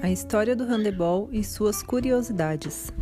A história do handebol e suas curiosidades.